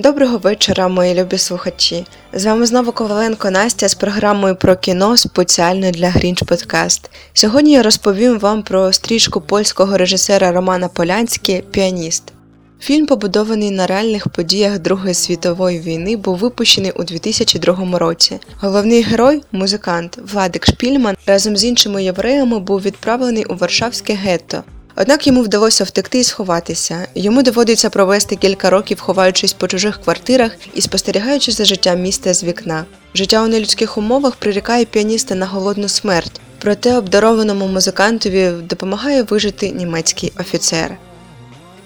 Доброго вечора, мої любі слухачі. З вами знову Коваленко Настя з програмою про кіно спеціально для Грінч Подкаст. Сьогодні я розповім вам про стрічку польського режисера Романа Полянський Піаніст. Фільм, побудований на реальних подіях Другої світової війни, був випущений у 2002 році. Головний герой, музикант Владик Шпільман, разом з іншими євреями був відправлений у Варшавське гетто. Однак йому вдалося втекти і сховатися. Йому доводиться провести кілька років, ховаючись по чужих квартирах і спостерігаючи за життям міста з вікна. Життя у нелюдських умовах прирікає піаніста на голодну смерть, проте обдарованому музикантові допомагає вижити німецький офіцер.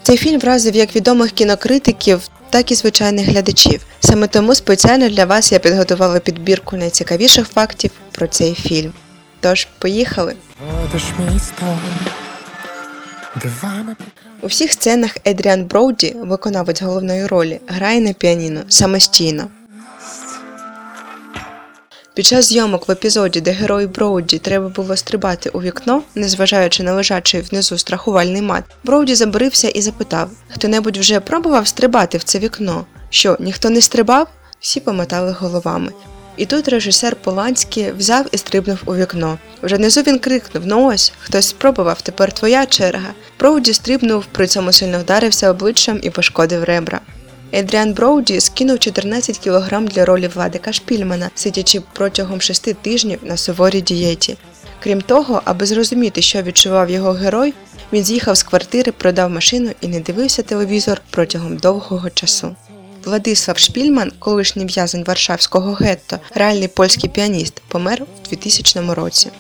Цей фільм вразив як відомих кінокритиків, так і звичайних глядачів. Саме тому спеціально для вас я підготувала підбірку найцікавіших фактів про цей фільм. Тож, поїхали! Водиш мій У всіх сценах Едріан Броуді, виконавець головної ролі, грає на піаніно самостійно. Під час зйомок в епізоді, де герою Броуді треба було стрибати у вікно, незважаючи на лежачий внизу страхувальний мат, Броуді заборився і запитав: хто-небудь вже пробував стрибати в це вікно? Що, ніхто не стрибав? Всі помотали головами. І тут режисер Поланський взяв і стрибнув у вікно. Вже внизу він крикнув: Ну ось, хтось спробував, тепер твоя черга. Броуді стрибнув, при цьому сильно вдарився обличчям і пошкодив ребра. Едріан Броуді скинув 14 кг для ролі Владика Шпільмана, сидячи протягом шести тижнів на суворій дієті. Крім того, аби зрозуміти, що відчував його герой, він з'їхав з квартири, продав машину і не дивився телевізор протягом довгого часу. Владислав Шпільман, колишній в'язень Варшавського гетто, реальний польський піаніст, помер у 2000 році.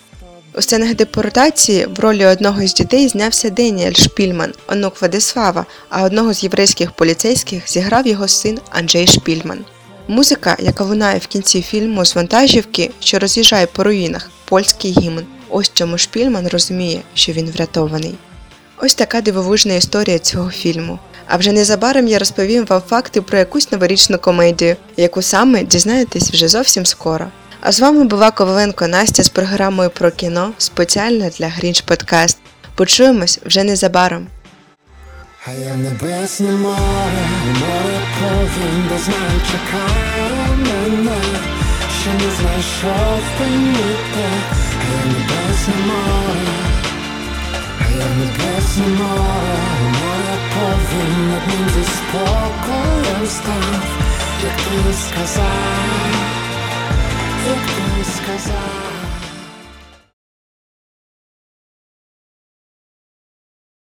У сценах депортації в ролі одного з дітей знявся Деніель Шпільман, онук Владислава, а одного з єврейських поліцейських зіграв його син Анджей Шпільман. Музика, яка лунає в кінці фільму з вантажівки, що роз'їжджає по руїнах, польський гімн. Ось чому Шпільман розуміє, що він врятований. Ось така дивовижна історія цього фільму. А вже незабаром я розповім вам факти про якусь новорічну комедію, яку саме дізнаєтесь вже зовсім скоро. А з вами була Коваленко Настя з програмою про кіно спеціально для Грінч Подкаст. Почуємось вже незабаром. А я небесне море, море повін, де знаю, чекає мене, ще не знайшов пеніте, а я небесне море, а я небесне море повін, над ним зі спокоєм став, як ти сказав, як ти сказав.